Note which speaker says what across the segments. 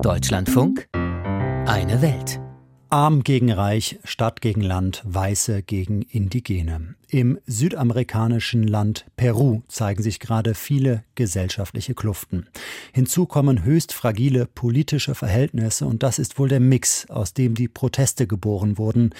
Speaker 1: Deutschlandfunk, eine Welt.
Speaker 2: Arm gegen Reich, Stadt gegen Land, Weiße gegen Indigene. Im südamerikanischen Land Peru zeigen sich gerade viele gesellschaftliche Kluften. Hinzu kommen höchst fragile politische Verhältnisse und das ist wohl der Mix, aus dem die Proteste geboren wurden,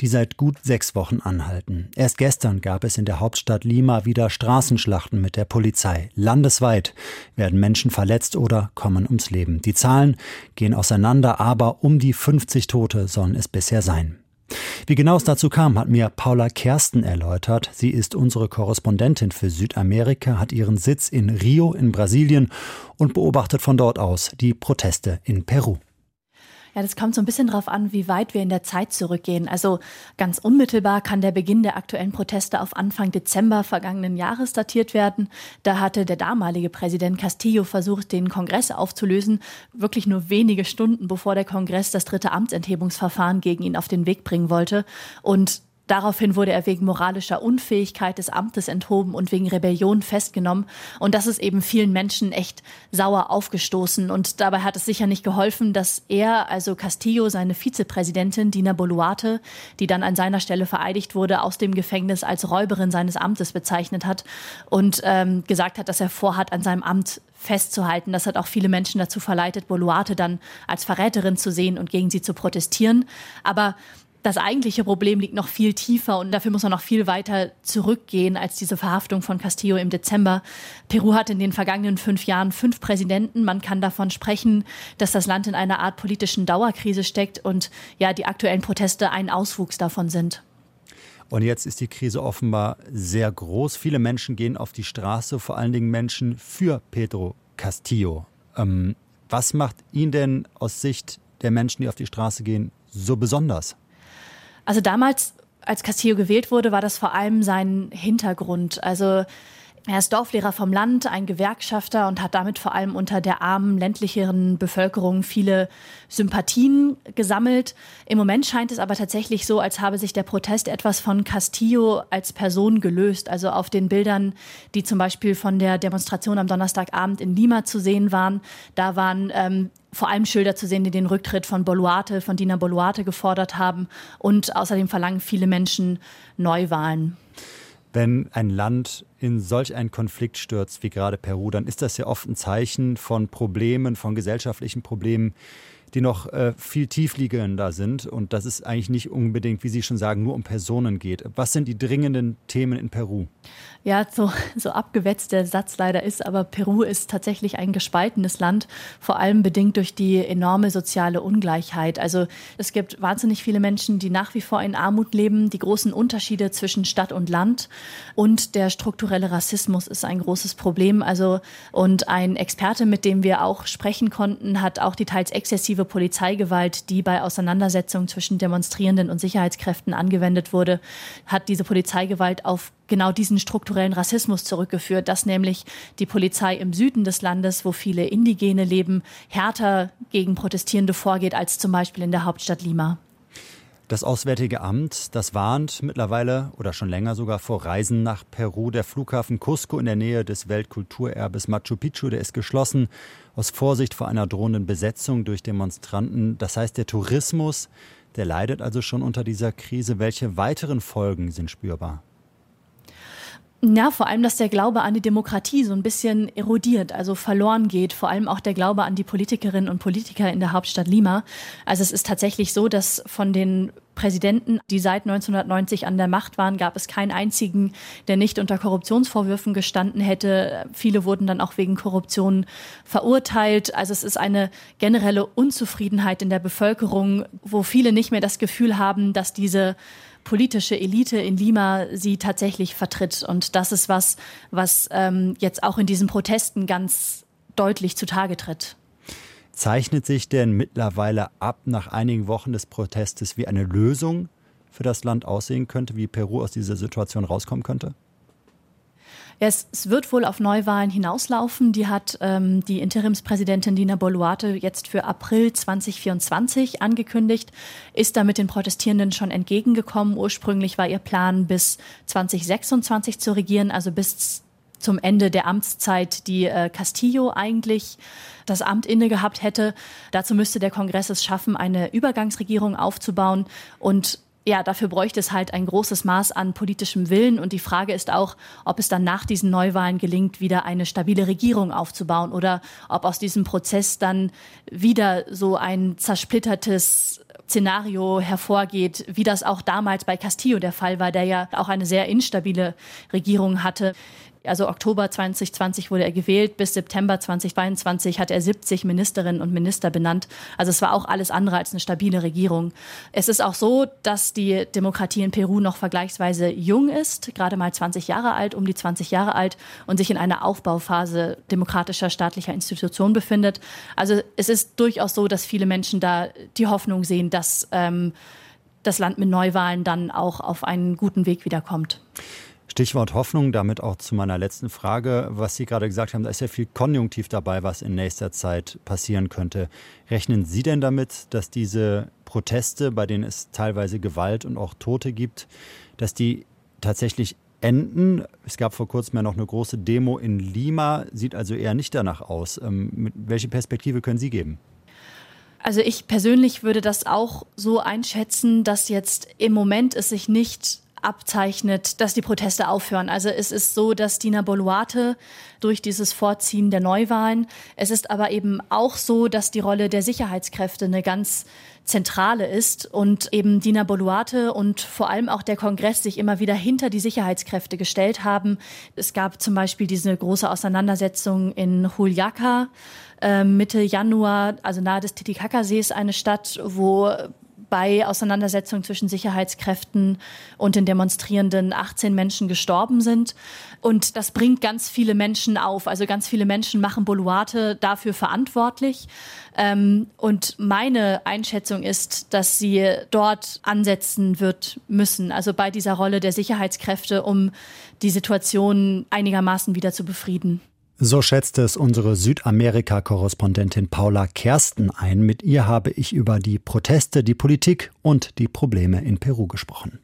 Speaker 2: die seit gut sechs Wochen anhalten. Erst gestern gab es in der Hauptstadt Lima wieder Straßenschlachten mit der Polizei. Landesweit werden Menschen verletzt oder kommen ums Leben. Die Zahlen gehen auseinander, aber um die 50 Tote sollen es bisher sein. Wie genau es dazu kam, hat mir Paula Kersten erläutert. Sie ist unsere Korrespondentin für Südamerika, hat ihren Sitz in Rio in Brasilien und beobachtet von dort aus die Proteste in Peru.
Speaker 3: Ja, das kommt so ein bisschen darauf an, wie weit wir in der Zeit zurückgehen. Also ganz unmittelbar kann der Beginn der aktuellen Proteste auf Anfang Dezember vergangenen Jahres datiert werden. Da hatte der damalige Präsident Castillo versucht, den Kongress aufzulösen, wirklich nur wenige Stunden bevor der Kongress das dritte Amtsenthebungsverfahren gegen ihn auf den Weg bringen wollte. Und Daraufhin wurde er wegen moralischer Unfähigkeit des Amtes enthoben und wegen Rebellion festgenommen. Und das ist eben vielen Menschen echt sauer aufgestoßen. Und dabei hat es sicher nicht geholfen, dass er, also Castillo, seine Vizepräsidentin Dina Boluarte, die dann an seiner Stelle vereidigt wurde, aus dem Gefängnis als Räuberin seines Amtes bezeichnet hat und ähm, gesagt hat, dass er vorhat, an seinem Amt festzuhalten. Das hat auch viele Menschen dazu verleitet, Boluarte dann als Verräterin zu sehen und gegen sie zu protestieren. Aber das eigentliche Problem liegt noch viel tiefer und dafür muss man noch viel weiter zurückgehen als diese Verhaftung von Castillo im Dezember. Peru hat in den vergangenen fünf Jahren fünf Präsidenten. Man kann davon sprechen, dass das Land in einer Art politischen Dauerkrise steckt und ja, die aktuellen Proteste ein Auswuchs davon sind.
Speaker 2: Und jetzt ist die Krise offenbar sehr groß. Viele Menschen gehen auf die Straße, vor allen Dingen Menschen für Pedro Castillo. Ähm, was macht ihn denn aus Sicht der Menschen, die auf die Straße gehen, so besonders?
Speaker 3: Also damals, als Castillo gewählt wurde, war das vor allem sein Hintergrund. Also er ist Dorflehrer vom Land, ein Gewerkschafter und hat damit vor allem unter der armen, ländlicheren Bevölkerung viele Sympathien gesammelt. Im Moment scheint es aber tatsächlich so, als habe sich der Protest etwas von Castillo als Person gelöst. Also auf den Bildern, die zum Beispiel von der Demonstration am Donnerstagabend in Lima zu sehen waren, da waren ähm, vor allem Schilder zu sehen, die den Rücktritt von Boluarte, von Dina Boluarte gefordert haben. Und außerdem verlangen viele Menschen Neuwahlen.
Speaker 2: Wenn ein Land in solch einen Konflikt stürzt wie gerade Peru, dann ist das ja oft ein Zeichen von Problemen, von gesellschaftlichen Problemen, die noch äh, viel tiefliegender sind und dass es eigentlich nicht unbedingt, wie Sie schon sagen, nur um Personen geht. Was sind die dringenden Themen in Peru?
Speaker 3: Ja, so, so abgewetzt der Satz leider ist, aber Peru ist tatsächlich ein gespaltenes Land, vor allem bedingt durch die enorme soziale Ungleichheit. Also es gibt wahnsinnig viele Menschen, die nach wie vor in Armut leben, die großen Unterschiede zwischen Stadt und Land und der strukturelle Rassismus ist ein großes Problem. Also und ein Experte, mit dem wir auch sprechen konnten, hat auch die teils exzessive Polizeigewalt, die bei Auseinandersetzungen zwischen Demonstrierenden und Sicherheitskräften angewendet wurde, hat diese Polizeigewalt auf genau diesen strukturellen Rassismus zurückgeführt, dass nämlich die Polizei im Süden des Landes, wo viele Indigene leben, härter gegen Protestierende vorgeht als zum Beispiel in der Hauptstadt Lima.
Speaker 2: Das Auswärtige Amt, das warnt mittlerweile oder schon länger sogar vor Reisen nach Peru. Der Flughafen Cusco in der Nähe des Weltkulturerbes Machu Picchu, der ist geschlossen aus Vorsicht vor einer drohenden Besetzung durch Demonstranten. Das heißt, der Tourismus, der leidet also schon unter dieser Krise. Welche weiteren Folgen sind spürbar?
Speaker 3: Ja, vor allem, dass der Glaube an die Demokratie so ein bisschen erodiert, also verloren geht. Vor allem auch der Glaube an die Politikerinnen und Politiker in der Hauptstadt Lima. Also es ist tatsächlich so, dass von den Präsidenten, die seit 1990 an der Macht waren, gab es keinen einzigen, der nicht unter Korruptionsvorwürfen gestanden hätte. Viele wurden dann auch wegen Korruption verurteilt. Also es ist eine generelle Unzufriedenheit in der Bevölkerung, wo viele nicht mehr das Gefühl haben, dass diese politische Elite in Lima sie tatsächlich vertritt. Und das ist was, was ähm, jetzt auch in diesen Protesten ganz deutlich zutage tritt.
Speaker 2: Zeichnet sich denn mittlerweile ab nach einigen Wochen des Protestes, wie eine Lösung für das Land aussehen könnte, wie Peru aus dieser Situation rauskommen könnte?
Speaker 3: Es, es, wird wohl auf Neuwahlen hinauslaufen. Die hat ähm, die Interimspräsidentin Dina Boluarte jetzt für April 2024 angekündigt, ist damit den Protestierenden schon entgegengekommen. Ursprünglich war ihr Plan, bis 2026 zu regieren, also bis zum Ende der Amtszeit, die äh, Castillo eigentlich das Amt inne gehabt hätte. Dazu müsste der Kongress es schaffen, eine Übergangsregierung aufzubauen und ja, dafür bräuchte es halt ein großes Maß an politischem Willen. Und die Frage ist auch, ob es dann nach diesen Neuwahlen gelingt, wieder eine stabile Regierung aufzubauen oder ob aus diesem Prozess dann wieder so ein zersplittertes Szenario hervorgeht, wie das auch damals bei Castillo der Fall war, der ja auch eine sehr instabile Regierung hatte. Also Oktober 2020 wurde er gewählt, bis September 2022 hat er 70 Ministerinnen und Minister benannt. Also es war auch alles andere als eine stabile Regierung. Es ist auch so, dass die Demokratie in Peru noch vergleichsweise jung ist, gerade mal 20 Jahre alt, um die 20 Jahre alt und sich in einer Aufbauphase demokratischer staatlicher Institutionen befindet. Also es ist durchaus so, dass viele Menschen da die Hoffnung sehen, dass ähm, das Land mit Neuwahlen dann auch auf einen guten Weg wiederkommt.
Speaker 2: Stichwort Hoffnung, damit auch zu meiner letzten Frage. Was Sie gerade gesagt haben, da ist ja viel Konjunktiv dabei, was in nächster Zeit passieren könnte. Rechnen Sie denn damit, dass diese Proteste, bei denen es teilweise Gewalt und auch Tote gibt, dass die tatsächlich enden? Es gab vor kurzem ja noch eine große Demo in Lima, sieht also eher nicht danach aus. Ähm, welche Perspektive können Sie geben?
Speaker 3: Also ich persönlich würde das auch so einschätzen, dass jetzt im Moment es sich nicht abzeichnet, dass die Proteste aufhören. Also es ist so, dass Dina Boluarte durch dieses Vorziehen der Neuwahlen, es ist aber eben auch so, dass die Rolle der Sicherheitskräfte eine ganz zentrale ist und eben Dina Boluarte und vor allem auch der Kongress sich immer wieder hinter die Sicherheitskräfte gestellt haben. Es gab zum Beispiel diese große Auseinandersetzung in Juliaca äh, Mitte Januar, also nahe des Titicacasees, eine Stadt, wo bei Auseinandersetzungen zwischen Sicherheitskräften und den Demonstrierenden 18 Menschen gestorben sind. Und das bringt ganz viele Menschen auf. Also ganz viele Menschen machen Boluarte dafür verantwortlich. Ähm, und meine Einschätzung ist, dass sie dort ansetzen wird müssen, also bei dieser Rolle der Sicherheitskräfte, um die Situation einigermaßen wieder zu befrieden.
Speaker 2: So schätzt es unsere Südamerika-Korrespondentin Paula Kersten ein. Mit ihr habe ich über die Proteste, die Politik und die Probleme in Peru gesprochen.